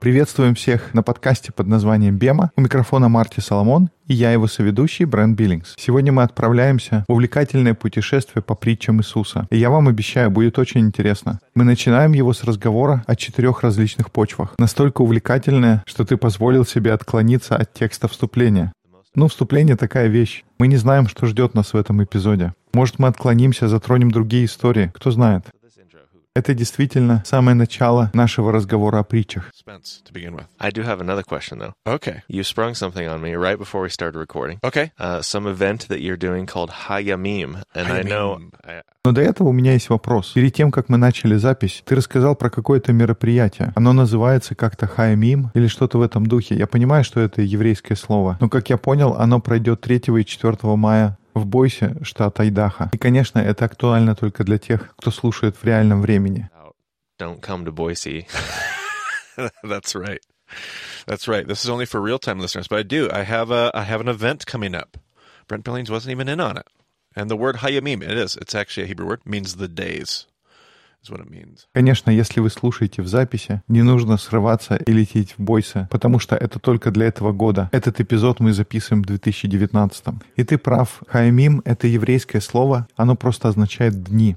Приветствуем всех на подкасте под названием «Бема». У микрофона Марти Соломон и я его соведущий Брент Биллингс. Сегодня мы отправляемся в увлекательное путешествие по притчам Иисуса. И я вам обещаю, будет очень интересно. Мы начинаем его с разговора о четырех различных почвах. Настолько увлекательное, что ты позволил себе отклониться от текста вступления. Ну, вступление такая вещь. Мы не знаем, что ждет нас в этом эпизоде. Может, мы отклонимся, затронем другие истории. Кто знает. Это действительно самое начало нашего разговора о притчах. Spence to begin with. I do have another question though. Okay. You sprung something on me right before we started recording. Okay. Uh, some event that you're doing called Hayamim, and I know Hayamim. I, Но до этого у меня есть вопрос. Перед тем, как мы начали запись, ты рассказал про какое-то мероприятие. Оно называется как-то Хаямим или что-то в этом духе. Я понимаю, что это еврейское слово. Но, как я понял, оно пройдет 3 и 4 мая в Бойсе, штат Айдаха. И, конечно, это актуально только для тех, кто слушает в реальном времени. don't come to Boise. That's right. That's right. This is only for real time listeners, but I do. I have a I have an event coming up. Brent Billings wasn't even in on it. And the word Hayamim, it is. It's actually a Hebrew word, means the days. Is what it means. Конечно, если вы слушаете в записи, не нужно срываться и лететь в Бойсе, потому что это только для этого года. Этот эпизод мы записываем в 2019. И ты прав. Хаямим — это еврейское слово, оно просто означает «дни».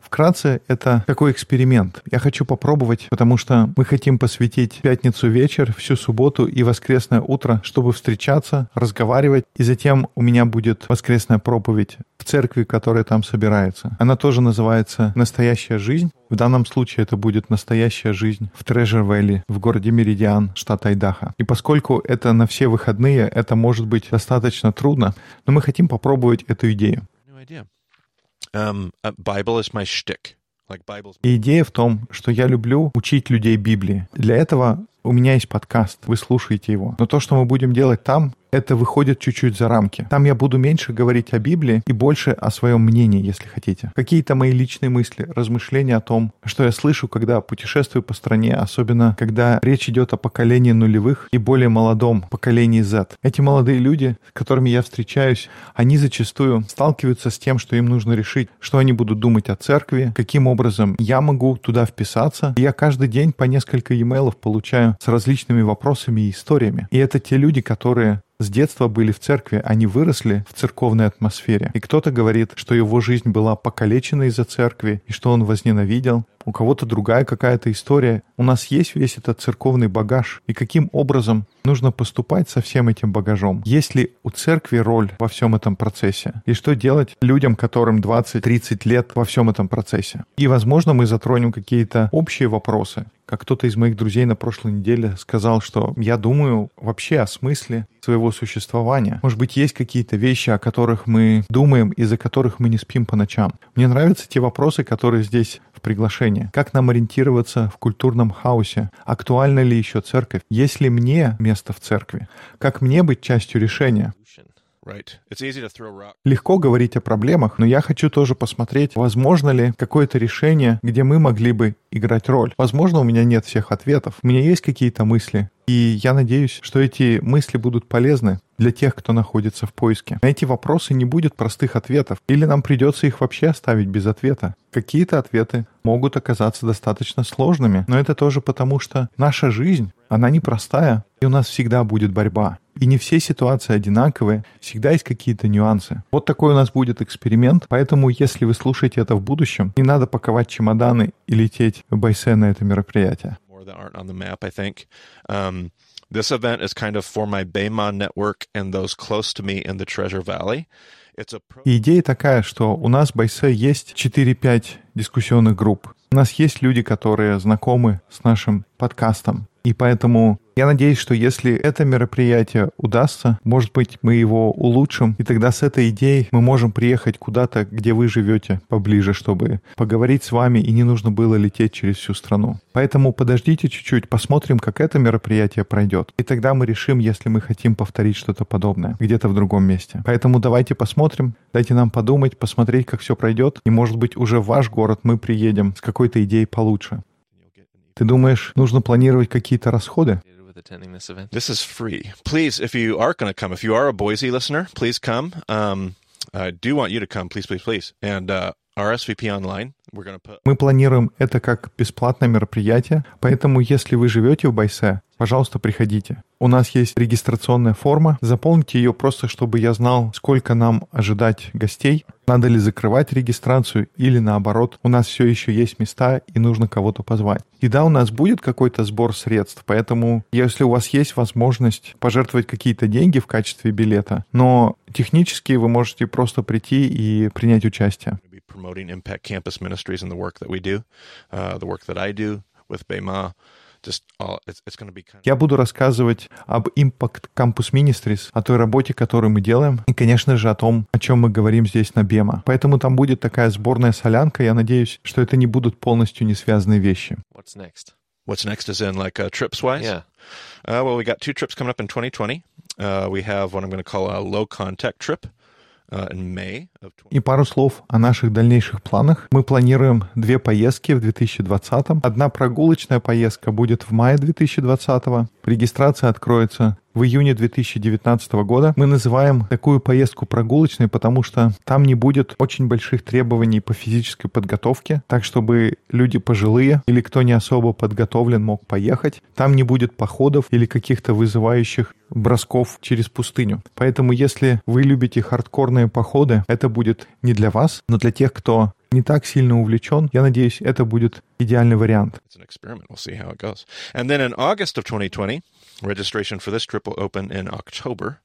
Вкратце, это такой эксперимент. Я хочу попробовать, потому что мы хотим посвятить пятницу вечер, всю субботу и воскресное утро, чтобы встречаться, разговаривать, и затем у меня будет воскресная проповедь в церкви, которая там собирается. Она тоже называется «Настоящая жизнь». В данном случае это будет «Настоящая жизнь» в Трежер-Вэлли, в городе Меридиан, штат Айдаха. И поскольку это на все выходные, это может быть достаточно трудно, но мы хотим попробовать эту идею. Um, uh, идея в том, что я люблю учить людей Библии. Для этого у меня есть подкаст, вы слушаете его. Но то, что мы будем делать там, это выходит чуть-чуть за рамки. Там я буду меньше говорить о Библии и больше о своем мнении, если хотите. Какие-то мои личные мысли, размышления о том, что я слышу, когда путешествую по стране, особенно когда речь идет о поколении нулевых и более молодом поколении Z. Эти молодые люди, с которыми я встречаюсь, они зачастую сталкиваются с тем, что им нужно решить, что они будут думать о церкви, каким образом я могу туда вписаться. Я каждый день по несколько e получаю с различными вопросами и историями. И это те люди, которые с детства были в церкви, они выросли в церковной атмосфере. И кто-то говорит, что его жизнь была покалечена из-за церкви, и что он возненавидел. У кого-то другая какая-то история. У нас есть весь этот церковный багаж. И каким образом нужно поступать со всем этим багажом? Есть ли у церкви роль во всем этом процессе? И что делать людям, которым 20-30 лет во всем этом процессе? И, возможно, мы затронем какие-то общие вопросы, как кто-то из моих друзей на прошлой неделе сказал, что я думаю вообще о смысле своего существования. Может быть, есть какие-то вещи, о которых мы думаем, из-за которых мы не спим по ночам. Мне нравятся те вопросы, которые здесь в приглашении. Как нам ориентироваться в культурном хаосе? Актуальна ли еще церковь? Есть ли мне место в церкви? Как мне быть частью решения? Легко говорить о проблемах, но я хочу тоже посмотреть, возможно ли какое-то решение, где мы могли бы играть роль. Возможно, у меня нет всех ответов. У меня есть какие-то мысли, и я надеюсь, что эти мысли будут полезны для тех, кто находится в поиске. На эти вопросы не будет простых ответов, или нам придется их вообще оставить без ответа. Какие-то ответы могут оказаться достаточно сложными, но это тоже потому, что наша жизнь, она непростая, и у нас всегда будет борьба. И не все ситуации одинаковые, всегда есть какие-то нюансы. Вот такой у нас будет эксперимент, поэтому если вы слушаете это в будущем, не надо паковать чемоданы и лететь в Байсе на это мероприятие. More that aren't on the map, I think. Um, this event is kind of for my Bayma network and those close to me in the Treasure Valley. И идея такая, что у нас в Байсе есть 4-5 дискуссионных групп. У нас есть люди, которые знакомы с нашим подкастом. И поэтому я надеюсь, что если это мероприятие удастся, может быть, мы его улучшим, и тогда с этой идеей мы можем приехать куда-то, где вы живете, поближе, чтобы поговорить с вами, и не нужно было лететь через всю страну. Поэтому подождите чуть-чуть, посмотрим, как это мероприятие пройдет. И тогда мы решим, если мы хотим повторить что-то подобное где-то в другом месте. Поэтому давайте посмотрим, дайте нам подумать, посмотреть, как все пройдет, и, может быть, уже в ваш город мы приедем с какой-то идеей получше. Ты думаешь, нужно планировать какие-то расходы? Um, please, please, please. And uh, Мы планируем это как бесплатное мероприятие, поэтому если вы живете в Байсе, пожалуйста, приходите. У нас есть регистрационная форма, заполните ее просто, чтобы я знал, сколько нам ожидать гостей, надо ли закрывать регистрацию или наоборот, у нас все еще есть места и нужно кого-то позвать. И да, у нас будет какой-то сбор средств, поэтому если у вас есть возможность пожертвовать какие-то деньги в качестве билета, но технически вы можете просто прийти и принять участие. Promoting Impact Campus Ministries and the work that we do, uh, the work that I do with Bema. Just all it's, it's going to be kind of Я буду рассказывать об Impact Campus Ministries, о той работе, которую мы делаем, и, конечно же, о том, о чем мы говорим здесь на Бема. Поэтому там будет такая сборная солянка. Я надеюсь, что это не будут полностью не связанные вещи. What's next? What's next is in like uh, trips wise. Yeah. Uh, well, we got two trips coming up in 2020. Uh, we have what I'm going to call a low contact trip И пару слов о наших дальнейших планах. Мы планируем две поездки в 2020. Одна прогулочная поездка будет в мае 2020. Регистрация откроется в июне 2019 года. Мы называем такую поездку прогулочной, потому что там не будет очень больших требований по физической подготовке, так чтобы люди пожилые или кто не особо подготовлен мог поехать. Там не будет походов или каких-то вызывающих бросков через пустыню. Поэтому если вы любите хардкорные походы, это будет не для вас, но для тех, кто не так сильно увлечен, я надеюсь, это будет идеальный вариант. It's an experiment. We'll see how it goes. And then in August of 2020, registration for this trip will open in October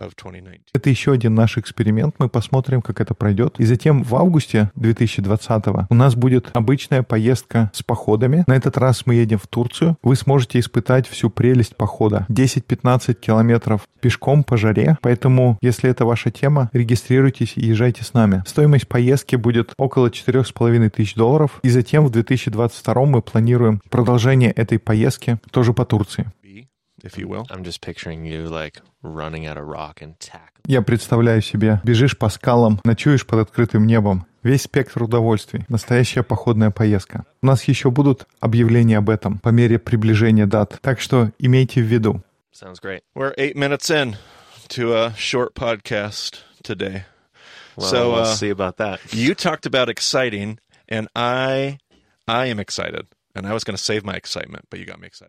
of 2019. Это еще один наш эксперимент, мы посмотрим, как это пройдет. И затем в августе 2020 у нас будет обычная поездка с походами. На этот раз мы едем в Турцию. Вы сможете испытать всю прелесть похода. 10-15 километров пешком по жаре. Поэтому, если это ваша тема, регистрируйтесь и езжайте с нами. Стоимость поездки будет около 4,5 тысяч долларов. И затем в 2022 мы планируем продолжение этой поездки тоже по Турции. If you will. I'm just picturing you like running at a rock and tackling. Я представляю себе, бежишь по скалам, ночуешь под открытым небом. Весь спектр удовольствий. Настоящая походная поездка. У нас еще будут объявления об этом по мере приближения дат. Так что имейте в виду. Sounds great. We're eight minutes in to a short podcast today. Well, So, we'll uh, see about that. You talked about exciting, and I, I am excited.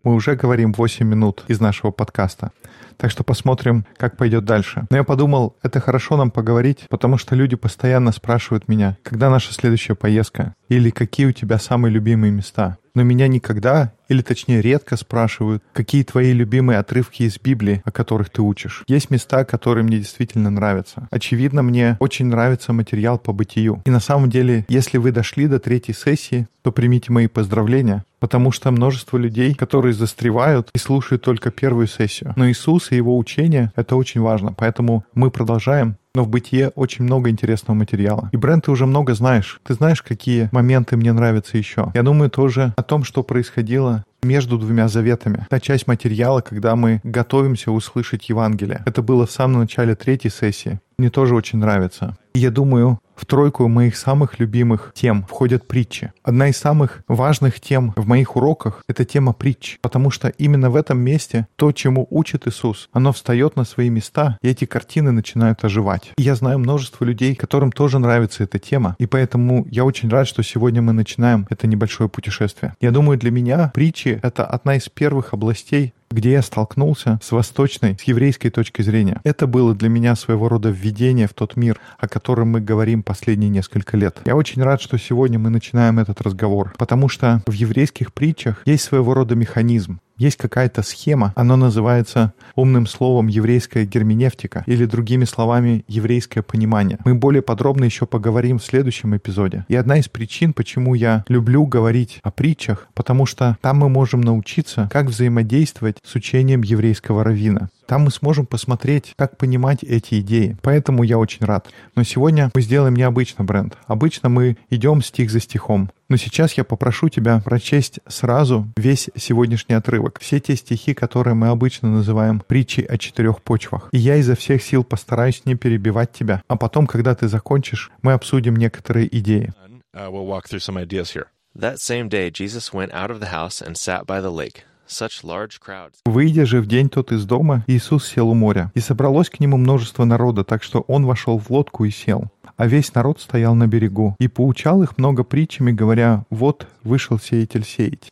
Мы уже говорим 8 минут из нашего подкаста. Так что посмотрим, как пойдет дальше. Но я подумал, это хорошо нам поговорить, потому что люди постоянно спрашивают меня, когда наша следующая поездка, или какие у тебя самые любимые места. Но меня никогда, или точнее редко спрашивают, какие твои любимые отрывки из Библии, о которых ты учишь. Есть места, которые мне действительно нравятся. Очевидно, мне очень нравится материал по бытию. И на самом деле, если вы дошли до третьей сессии, то примите мои поздравления, потому что множество людей, которые застревают и слушают только первую сессию. Но Иисус и его учение — это очень важно, поэтому мы продолжаем но в бытие очень много интересного материала. И, Брент, ты уже много знаешь. Ты знаешь, какие моменты мне нравятся еще. Я думаю тоже о том, что происходило между двумя заветами. Та часть материала, когда мы готовимся услышать Евангелие. Это было в самом начале третьей сессии. Мне тоже очень нравится. Я думаю, в тройку моих самых любимых тем входят притчи. Одна из самых важных тем в моих уроках — это тема притч, потому что именно в этом месте то, чему учит Иисус, оно встает на свои места, и эти картины начинают оживать. И я знаю множество людей, которым тоже нравится эта тема, и поэтому я очень рад, что сегодня мы начинаем это небольшое путешествие. Я думаю, для меня притчи — это одна из первых областей, где я столкнулся с восточной, с еврейской точки зрения. Это было для меня своего рода введение в тот мир, о котором мы говорим последние несколько лет. Я очень рад, что сегодня мы начинаем этот разговор, потому что в еврейских притчах есть своего рода механизм. Есть какая-то схема, она называется умным словом еврейская герменевтика или другими словами еврейское понимание. Мы более подробно еще поговорим в следующем эпизоде. И одна из причин, почему я люблю говорить о притчах, потому что там мы можем научиться, как взаимодействовать с учением еврейского равина. Там мы сможем посмотреть, как понимать эти идеи. Поэтому я очень рад. Но сегодня мы сделаем необычно, бренд. Обычно мы идем стих за стихом. Но сейчас я попрошу тебя прочесть сразу весь сегодняшний отрывок. Все те стихи, которые мы обычно называем притчей о четырех почвах. И я изо всех сил постараюсь не перебивать тебя. А потом, когда ты закончишь, мы обсудим некоторые идеи. Uh, we'll walk through some ideas here. That same day, Jesus went out of the house and sat by the lake. Such large crowds. Выйдя же в день тот из дома, Иисус сел у моря. И собралось к нему множество народа, так что он вошел в лодку и сел. А весь народ стоял на берегу. И поучал их много притчами, говоря, «Вот вышел сеятель сеять».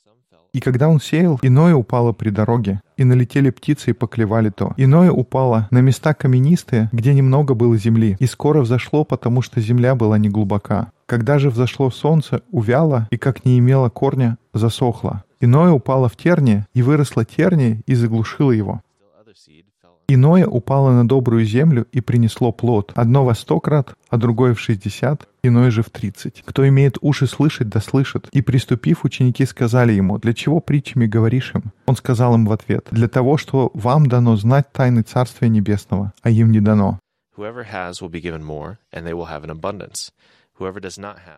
И когда он сеял, иное упало при дороге, и налетели птицы и поклевали то. Иное упало на места каменистые, где немного было земли, и скоро взошло, потому что земля была не глубока. Когда же взошло солнце, увяло, и как не имело корня, засохло. Иное упало в терни, и выросло терни, и заглушило его. Иное упало на добрую землю и принесло плод. Одно во сто крат, а другое в шестьдесят, иное же в тридцать. Кто имеет уши слышать, да слышит. И приступив, ученики сказали ему, «Для чего притчами говоришь им?» Он сказал им в ответ, «Для того, что вам дано знать тайны Царствия Небесного, а им не дано. Whoever has will be given more, and they will have an abundance.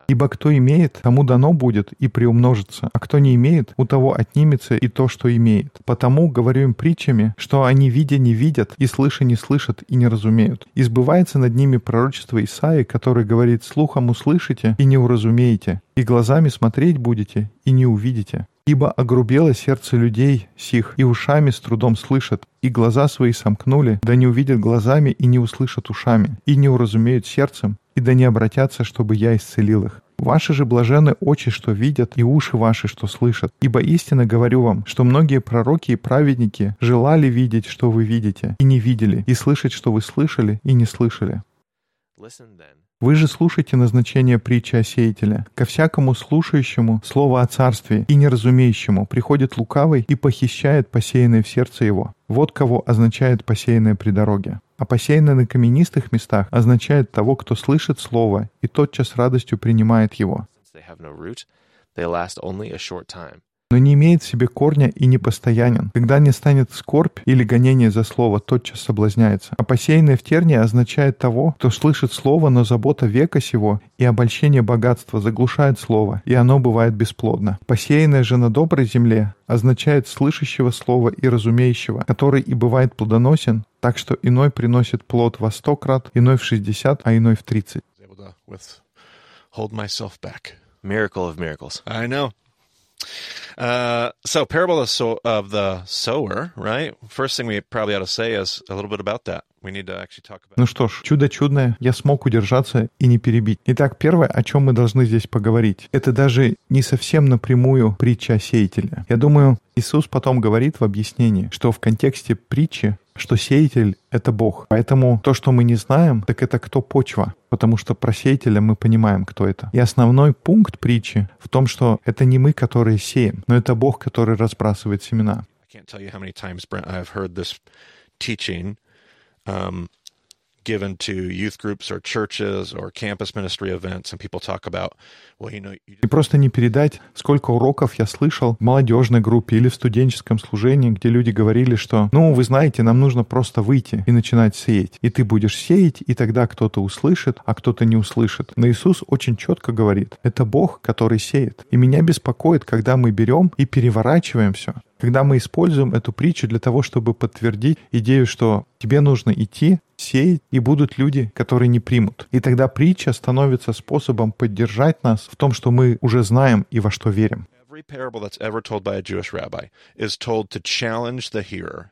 Ибо кто имеет, тому дано будет и приумножится, а кто не имеет, у того отнимется и то, что имеет. Потому говорю им притчами, что они видя не видят, и слыша не слышат и не разумеют. И сбывается над ними пророчество Исаи, который говорит, слухом услышите и не уразумеете, и глазами смотреть будете и не увидите. Ибо огрубело сердце людей сих, и ушами с трудом слышат, и глаза свои сомкнули, да не увидят глазами и не услышат ушами, и не уразумеют сердцем, и да не обратятся, чтобы я исцелил их. Ваши же блажены очи, что видят, и уши ваши, что слышат. Ибо истинно говорю вам, что многие пророки и праведники желали видеть, что вы видите, и не видели, и слышать, что вы слышали, и не слышали. Listen then. Вы же слушайте назначение притчи о сеятеле. Ко всякому слушающему слово о царстве и неразумеющему приходит лукавый и похищает посеянное в сердце его. Вот кого означает посеянное при дороге. А посеянное на каменистых местах означает того, кто слышит слово и тотчас радостью принимает его. Но не имеет в себе корня и непостоянен. Когда не станет скорбь или гонение за слово, тотчас соблазняется. А посеянное в тернии означает того, кто слышит слово, но забота века сего и обольщение богатства заглушает слово, и оно бывает бесплодно. Посеянное же на доброй земле означает слышащего слова и разумеющего, который и бывает плодоносен, так что иной приносит плод во сто крат, иной в шестьдесят, а иной в тридцать. Miracle of miracles. I know. Uh, so, parable of, so- of the sower, right? First thing we probably ought to say is a little bit about that. Ну что ж, чудо чудное, я смог удержаться и не перебить. Итак, первое, о чем мы должны здесь поговорить, это даже не совсем напрямую притча о сеятеле. Я думаю, Иисус потом говорит в объяснении, что в контексте притчи, что сеятель — это Бог. Поэтому то, что мы не знаем, так это кто почва. Потому что про сеятеля мы понимаем, кто это. И основной пункт притчи в том, что это не мы, которые сеем, но это Бог, который разбрасывает семена. I can't tell you how many times, Brent, I've heard this teaching um, given to youth groups or churches or campus ministry events, and people talk about, well, you know, you И просто не передать, сколько уроков я слышал в молодежной группе или в студенческом служении, где люди говорили, что, ну, вы знаете, нам нужно просто выйти и начинать сеять. И ты будешь сеять, и тогда кто-то услышит, а кто-то не услышит. Но Иисус очень четко говорит, это Бог, который сеет. И меня беспокоит, когда мы берем и переворачиваем все. Когда мы используем эту притчу для того, чтобы подтвердить идею, что тебе нужно идти, сеять, и будут люди, которые не примут. И тогда притча становится способом поддержать нас в том, что мы уже знаем и во что верим. every parable that's ever told by a Jewish rabbi is told to challenge the hearer.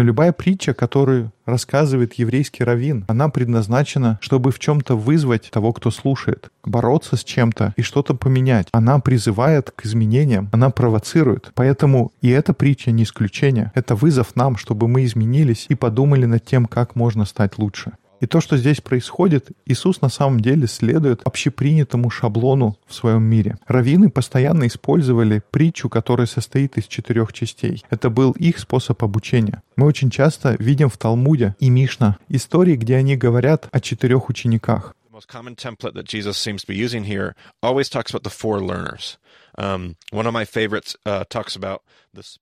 Но любая притча, которую рассказывает еврейский раввин, она предназначена, чтобы в чем-то вызвать того, кто слушает, бороться с чем-то и что-то поменять. Она призывает к изменениям, она провоцирует. Поэтому и эта притча не исключение. Это вызов нам, чтобы мы изменились и подумали над тем, как можно стать лучше. И то, что здесь происходит, Иисус на самом деле следует общепринятому шаблону в своем мире. Раввины постоянно использовали притчу, которая состоит из четырех частей. Это был их способ обучения. Мы очень часто видим в Талмуде и Мишна истории, где они говорят о четырех учениках. Um, one of my favorites uh, talks about.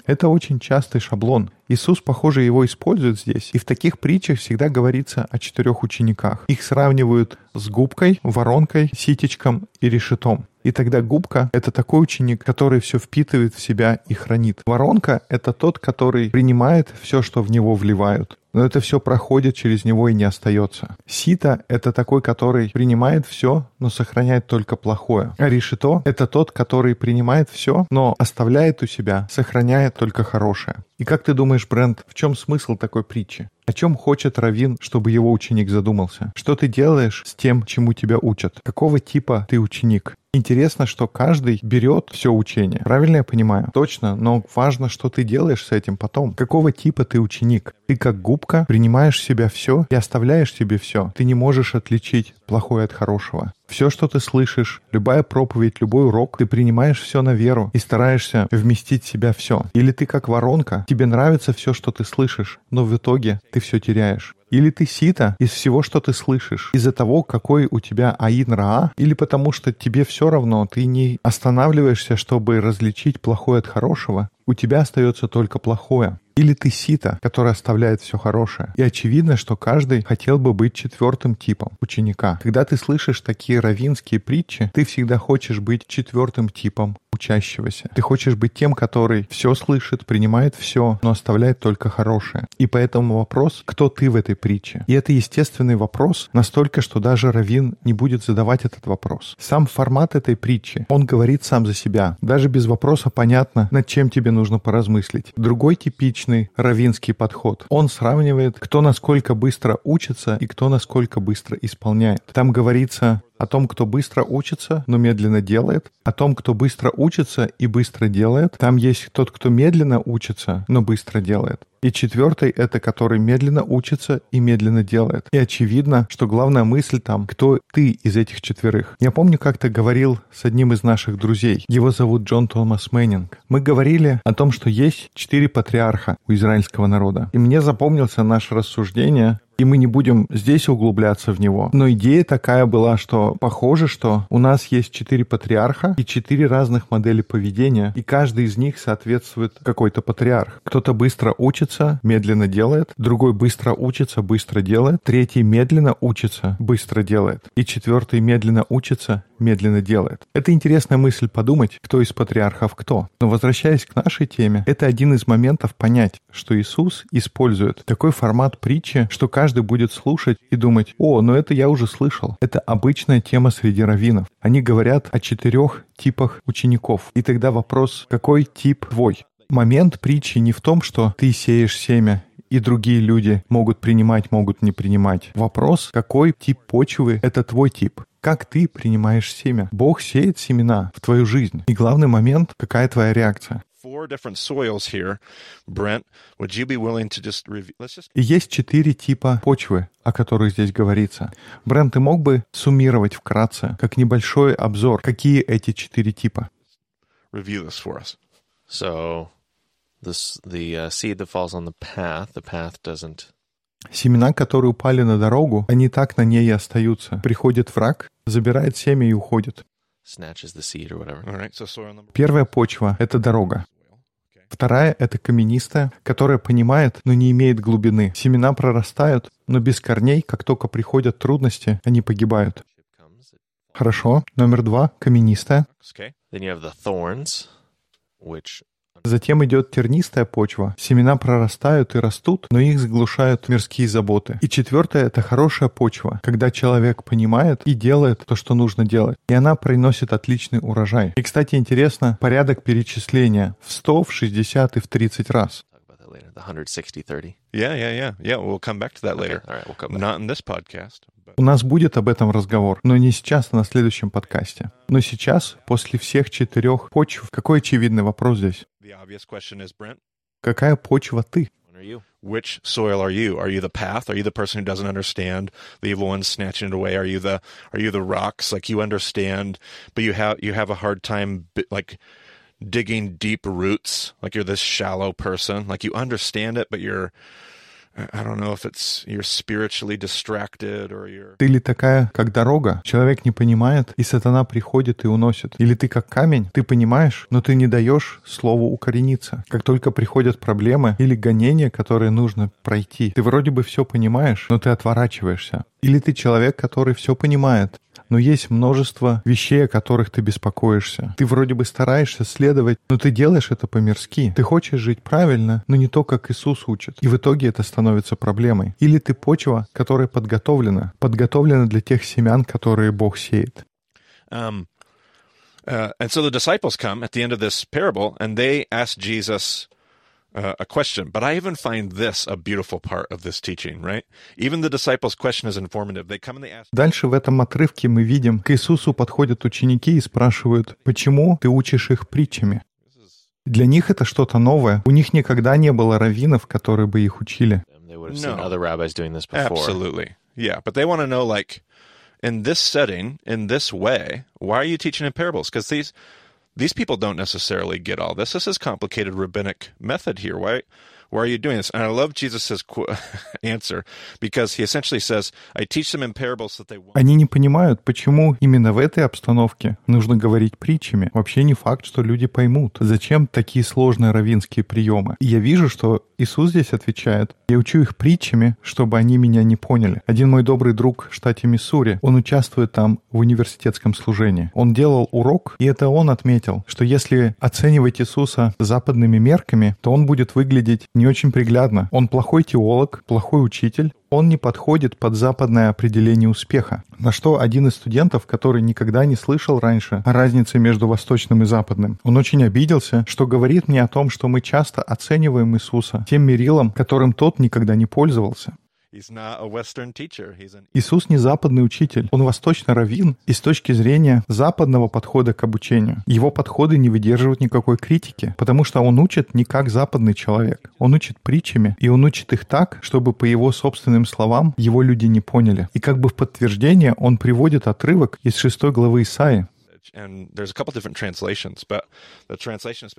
Это очень частый шаблон. Иисус, похоже, его использует здесь. И в таких притчах всегда говорится о четырех учениках. Их сравнивают с губкой, воронкой, ситечком и решетом. И тогда губка — это такой ученик, который все впитывает в себя и хранит. Воронка — это тот, который принимает все, что в него вливают. Но это все проходит через него и не остается. Сито — это такой, который принимает все, но сохраняет только плохое. А решето — это тот, который принимает все, но оставляет у себя, сохраняет только хорошее. И как ты думаешь, Брент, в чем смысл такой притчи? О чем хочет Равин, чтобы его ученик задумался? Что ты делаешь с тем, чему тебя учат? Какого типа ты ученик? Интересно, что каждый берет все учение. Правильно я понимаю? Точно, но важно, что ты делаешь с этим потом. Какого типа ты ученик? Ты как губка принимаешь в себя все и оставляешь себе все. Ты не можешь отличить плохое от хорошего. Все, что ты слышишь, любая проповедь, любой урок, ты принимаешь все на веру и стараешься вместить в себя все. Или ты как воронка, тебе нравится все, что ты слышишь, но в итоге ты все теряешь. Или ты сита из всего, что ты слышишь, из-за того, какой у тебя аин раа, или потому что тебе все равно, ты не останавливаешься, чтобы различить плохое от хорошего, у тебя остается только плохое. Или ты сита, который оставляет все хорошее. И очевидно, что каждый хотел бы быть четвертым типом ученика. Когда ты слышишь такие равинские притчи, ты всегда хочешь быть четвертым типом учащегося. Ты хочешь быть тем, который все слышит, принимает все, но оставляет только хорошее. И поэтому вопрос, кто ты в этой притче? И это естественный вопрос, настолько, что даже Равин не будет задавать этот вопрос. Сам формат этой притчи, он говорит сам за себя. Даже без вопроса понятно, над чем тебе нужно поразмыслить. Другой типичный равинский подход. Он сравнивает, кто насколько быстро учится и кто насколько быстро исполняет. Там говорится о том, кто быстро учится, но медленно делает, о том, кто быстро учится и быстро делает. Там есть тот, кто медленно учится, но быстро делает. И четвертый — это который медленно учится и медленно делает. И очевидно, что главная мысль там, кто ты из этих четверых. Я помню, как-то говорил с одним из наших друзей. Его зовут Джон Томас Мэннинг. Мы говорили о том, что есть четыре патриарха у израильского народа. И мне запомнился наше рассуждение и мы не будем здесь углубляться в него. Но идея такая была, что похоже, что у нас есть четыре патриарха и четыре разных модели поведения, и каждый из них соответствует какой-то патриарх. Кто-то быстро учится, медленно делает, другой быстро учится, быстро делает, третий медленно учится, быстро делает, и четвертый медленно учится, медленно делает. Это интересная мысль подумать, кто из патриархов кто. Но возвращаясь к нашей теме, это один из моментов понять, что Иисус использует такой формат притчи, что каждый будет слушать и думать, о, но это я уже слышал. Это обычная тема среди раввинов. Они говорят о четырех типах учеников. И тогда вопрос, какой тип твой? Момент притчи не в том, что ты сеешь семя и другие люди могут принимать, могут не принимать. Вопрос, какой тип почвы — это твой тип. Как ты принимаешь семя? Бог сеет семена в твою жизнь. И главный момент, какая твоя реакция. И есть четыре типа почвы, о которых здесь говорится. Брент, ты мог бы суммировать вкратце, как небольшой обзор, какие эти четыре типа? review this for us. So, this the uh, seed that falls on the path, the path doesn't Семена, которые упали на дорогу, они так на ней и остаются. Приходит враг, забирает семя и уходит. Первая почва — это дорога. Вторая — это каменистая, которая понимает, но не имеет глубины. Семена прорастают, но без корней, как только приходят трудности, они погибают. Хорошо. Номер два — каменистая. Затем идет тернистая почва. Семена прорастают и растут, но их заглушают мирские заботы. И четвертое — это хорошая почва, когда человек понимает и делает то, что нужно делать. И она приносит отличный урожай. И, кстати, интересно, порядок перечисления в 100, в 60 и в 30 раз. talk about that later. The 160 30. Yeah, yeah, yeah. Yeah, we'll come back to that later. All right, we'll come back. Not in this podcast. But У нас будет об этом разговор, но не сейчас, а на следующем подкасте. Но сейчас, после всех четырех почв, какой очевидный вопрос здесь? the obvious question is, Brent, Какая почва ты? When are you? which soil are you? Are you the path? Are you the person who doesn't understand the evil one snatching it away? Are you the are you the rocks? Like you understand, but you have you have a hard time like digging deep roots. Like you're this shallow person. Like you understand it, but you're Ты ли такая, как дорога? Человек не понимает, и сатана приходит и уносит. Или ты как камень, ты понимаешь, но ты не даешь слову укорениться. Как только приходят проблемы или гонения, которые нужно пройти, ты вроде бы все понимаешь, но ты отворачиваешься. Или ты человек, который все понимает, но есть множество вещей, о которых ты беспокоишься. Ты вроде бы стараешься следовать, но ты делаешь это по-мирски. Ты хочешь жить правильно, но не то, как Иисус учит. И в итоге это становится проблемой. Или ты почва, которая подготовлена, подготовлена для тех семян, которые Бог сеет. Um, uh, and so the disciples come at the end of this parable, and they ask Jesus, uh, a question. But I even find this a beautiful part of this teaching, right? Even the disciples' question is informative. They come and they ask. Дальше в этом отрывке мы видим, к Иисусу подходят ученики и спрашивают, почему ты учишь их притчами? Для них это что-то новое. У них никогда не было раввинов, которые бы их учили. Absolutely. Yeah, but they want to know, like, in this setting, in this way, why are you teaching in parables? Because these these people don't necessarily get all this. This is complicated rabbinic method here. Why why are you doing this? And I love Jesus' answer because he essentially says, I teach them in parables that they want. Они не понимают, почему именно в этой обстановке нужно говорить притчами. Вообще не факт, что люди поймут, зачем такие сложные равинские приемы. И я вижу, что Иисус здесь отвечает, я учу их притчами, чтобы они меня не поняли. Один мой добрый друг в штате Миссури, он участвует там в университетском служении. Он делал урок, и это он отметил, что если оценивать Иисуса западными мерками, то он будет выглядеть не очень приглядно. Он плохой теолог, плохой учитель, он не подходит под западное определение успеха. На что один из студентов, который никогда не слышал раньше о разнице между восточным и западным, он очень обиделся, что говорит мне о том, что мы часто оцениваем Иисуса тем мерилом, которым тот никогда не пользовался. Иисус не западный учитель, он восточный раввин, и с точки зрения западного подхода к обучению. Его подходы не выдерживают никакой критики, потому что он учит не как западный человек. Он учит притчами, и он учит их так, чтобы по его собственным словам его люди не поняли. И как бы в подтверждение он приводит отрывок из шестой главы Исаи,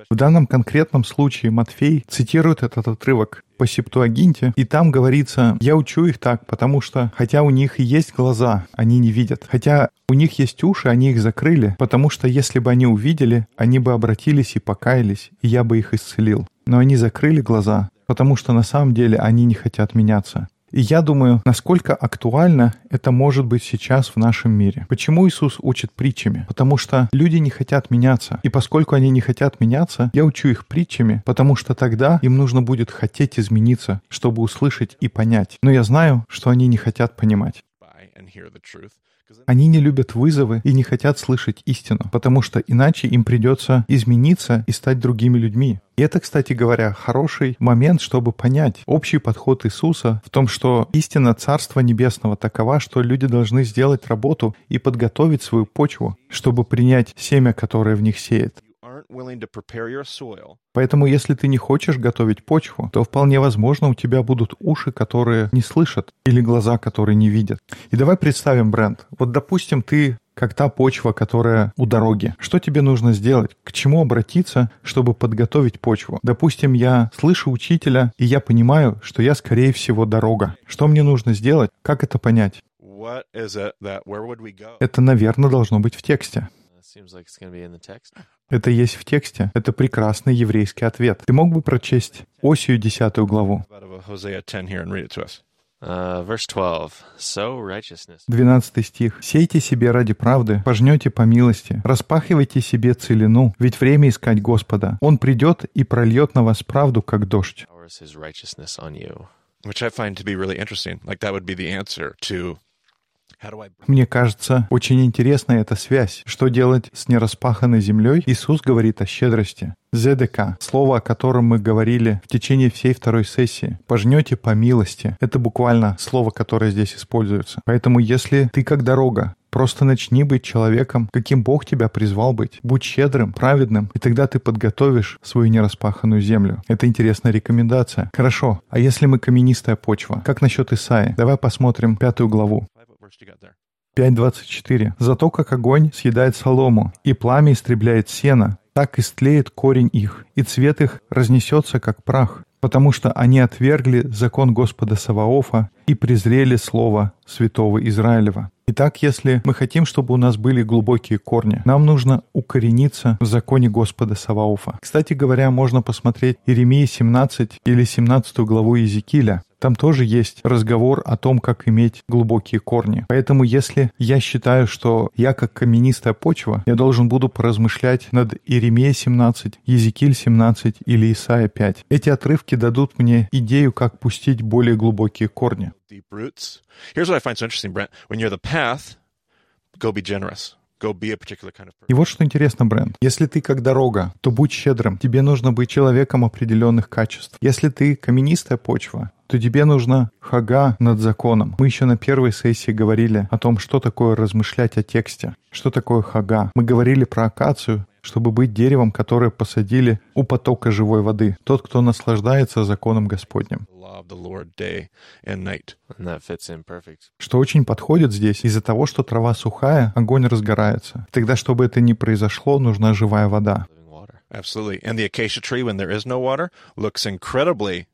в данном конкретном случае Матфей цитирует этот отрывок по Септуагинте, и там говорится, я учу их так, потому что, хотя у них и есть глаза, они не видят. Хотя у них есть уши, они их закрыли, потому что если бы они увидели, они бы обратились и покаялись, и я бы их исцелил. Но они закрыли глаза, потому что на самом деле они не хотят меняться. И я думаю, насколько актуально это может быть сейчас в нашем мире. Почему Иисус учит притчами? Потому что люди не хотят меняться. И поскольку они не хотят меняться, я учу их притчами, потому что тогда им нужно будет хотеть измениться, чтобы услышать и понять. Но я знаю, что они не хотят понимать. Они не любят вызовы и не хотят слышать истину, потому что иначе им придется измениться и стать другими людьми. И это, кстати говоря, хороший момент, чтобы понять общий подход Иисуса в том, что истина Царства Небесного такова, что люди должны сделать работу и подготовить свою почву, чтобы принять семя, которое в них сеет. Поэтому, если ты не хочешь готовить почву, то вполне возможно у тебя будут уши, которые не слышат, или глаза, которые не видят. И давай представим бренд. Вот, допустим, ты как та почва, которая у дороги. Что тебе нужно сделать? К чему обратиться, чтобы подготовить почву? Допустим, я слышу учителя, и я понимаю, что я, скорее всего, дорога. Что мне нужно сделать? Как это понять? Это, наверное, должно быть в тексте. Это есть в тексте. Это прекрасный еврейский ответ. Ты мог бы прочесть Осию 10 главу? Uh, verse 12. So righteousness. 12 стих. «Сейте себе ради правды, пожнете по милости, распахивайте себе целину, ведь время искать Господа. Он придет и прольет на вас правду, как дождь». Which I find to be really interesting. Like that would be the answer to мне кажется, очень интересна эта связь. Что делать с нераспаханной землей? Иисус говорит о щедрости. ЗДК, слово, о котором мы говорили в течение всей второй сессии. Пожнете по милости. Это буквально слово, которое здесь используется. Поэтому если ты как дорога, Просто начни быть человеком, каким Бог тебя призвал быть. Будь щедрым, праведным, и тогда ты подготовишь свою нераспаханную землю. Это интересная рекомендация. Хорошо, а если мы каменистая почва? Как насчет Исаи? Давай посмотрим пятую главу. 5.24. «Зато как огонь съедает солому, и пламя истребляет сено, так истлеет корень их, и цвет их разнесется, как прах, потому что они отвергли закон Господа Саваофа и презрели слово святого Израилева». Итак, если мы хотим, чтобы у нас были глубокие корни, нам нужно укорениться в законе Господа Саваофа. Кстати говоря, можно посмотреть Иеремия 17 или 17 главу Иезекииля. Там тоже есть разговор о том, как иметь глубокие корни. Поэтому если я считаю, что я как каменистая почва, я должен буду поразмышлять над Иеремия 17, Езекиль 17 или Исаия 5. Эти отрывки дадут мне идею, как пустить более глубокие корни. И вот что интересно, Брент. Если ты как дорога, то будь щедрым. Тебе нужно быть человеком определенных качеств. Если ты каменистая почва, то тебе нужна хага над законом. Мы еще на первой сессии говорили о том, что такое размышлять о тексте, что такое хага. Мы говорили про акацию, чтобы быть деревом, которое посадили у потока живой воды. Тот, кто наслаждается законом Господним. Что очень подходит здесь, из-за того, что трава сухая, огонь разгорается. Тогда, чтобы это не произошло, нужна живая вода. Absolutely. And the acacia tree, when there is no water, looks incredibly.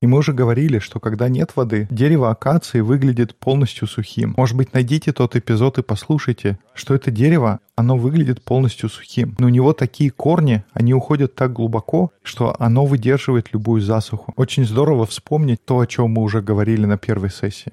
И мы уже говорили, что когда нет воды, дерево акации выглядит полностью сухим. Может быть, найдите тот эпизод и послушайте, что это дерево, оно выглядит полностью сухим. Но у него такие корни, они уходят так глубоко, что оно выдерживает любую засуху. Очень здорово вспомнить то, о чем мы уже говорили на первой сессии.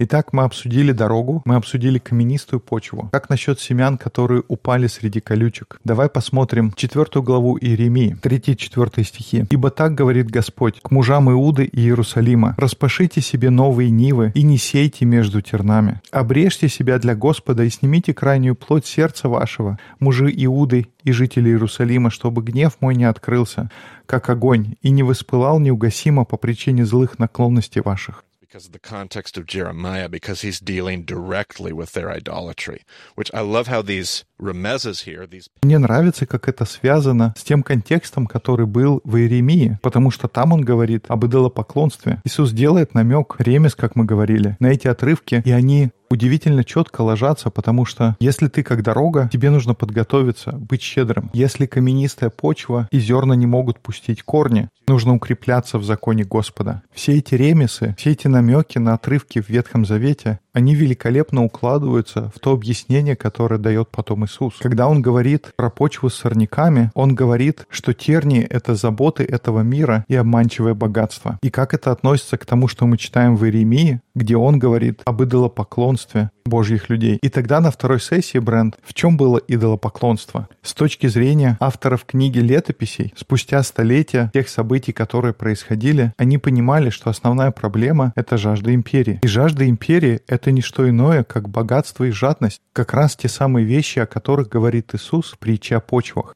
Итак, мы обсудили дорогу, мы обсудили каменистую почву. Как насчет семян, которые упали среди колючек? Давай посмотрим четвертую главу Иеремии, 3-4 стихи. «Ибо так говорит Господь к мужам Иуды и Иерусалима, распашите себе новые нивы и не сейте между тернами. Обрежьте себя для Господа и снимите крайнюю плоть сердца вашего, мужи Иуды и жители Иерусалима, чтобы гнев мой не открылся, как огонь, и не воспылал неугасимо по причине злых наклонностей ваших». Because of the context of Jeremiah, because he's dealing directly with their idolatry. Which I love how these remezes here, these Мне нравится, как это связано с тем контекстом, который был в Иеремии, потому что там он говорит об идолопоклонстве. Иисус делает намек, ремес, как мы говорили, на эти отрывки, и они удивительно четко ложатся, потому что если ты как дорога, тебе нужно подготовиться, быть щедрым. Если каменистая почва и зерна не могут пустить корни, нужно укрепляться в законе Господа. Все эти ремесы, все эти намеки на отрывки в Ветхом Завете, они великолепно укладываются в то объяснение, которое дает потом Иисус. Когда Он говорит про почву с сорняками, Он говорит, что тернии — это заботы этого мира и обманчивое богатство. И как это относится к тому, что мы читаем в Иеремии, где Он говорит об идолопоклонстве Божьих людей. И тогда на второй сессии, Бренд, в чем было идолопоклонство? С точки зрения авторов книги летописей, спустя столетия тех событий, которые происходили, они понимали, что основная проблема — это жажда империи. И жажда империи — это не что иное, как богатство и жадность. Как раз те самые вещи, о которых говорит Иисус в притче о почвах.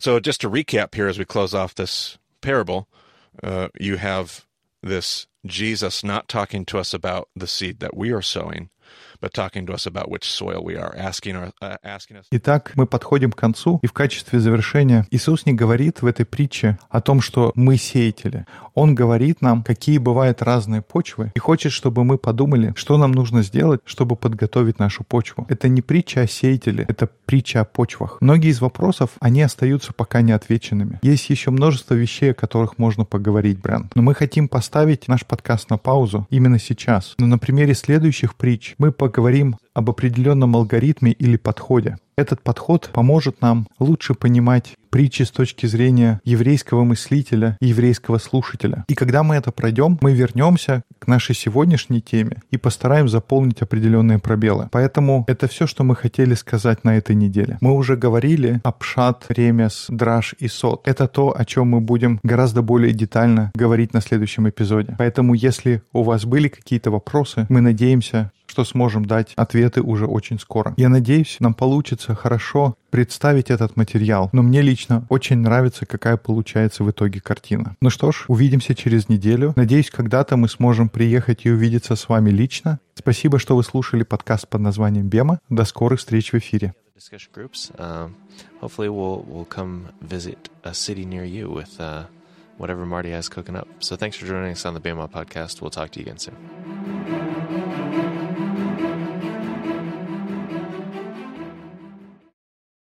So, just to recap here as we close off this parable, uh, you have this Jesus not talking to us about the seed that we are sowing, uh. Итак, мы подходим к концу, и в качестве завершения Иисус не говорит в этой притче о том, что мы сеятели. Он говорит нам, какие бывают разные почвы, и хочет, чтобы мы подумали, что нам нужно сделать, чтобы подготовить нашу почву. Это не притча о сеятеле, это притча о почвах. Многие из вопросов, они остаются пока не отвеченными. Есть еще множество вещей, о которых можно поговорить, Брэнд. Но мы хотим поставить наш подкаст на паузу именно сейчас. Но на примере следующих притч мы поговорим об определенном алгоритме или подходе. Этот подход поможет нам лучше понимать притчи с точки зрения еврейского мыслителя и еврейского слушателя. И когда мы это пройдем, мы вернемся к нашей сегодняшней теме и постараем заполнить определенные пробелы. Поэтому это все, что мы хотели сказать на этой неделе. Мы уже говорили о пшат, ремес, драж и сот. Это то, о чем мы будем гораздо более детально говорить на следующем эпизоде. Поэтому, если у вас были какие-то вопросы, мы надеемся, что сможем дать ответы уже очень скоро. Я надеюсь, нам получится хорошо представить этот материал, но мне лично очень нравится, какая получается в итоге картина. Ну что ж, увидимся через неделю. Надеюсь, когда-то мы сможем приехать и увидеться с вами лично. Спасибо, что вы слушали подкаст под названием «Бема». До скорых встреч в эфире. Um, uh, whatever Marty has cooking up. So, thanks for joining us on the BMA podcast. We'll talk to you again soon.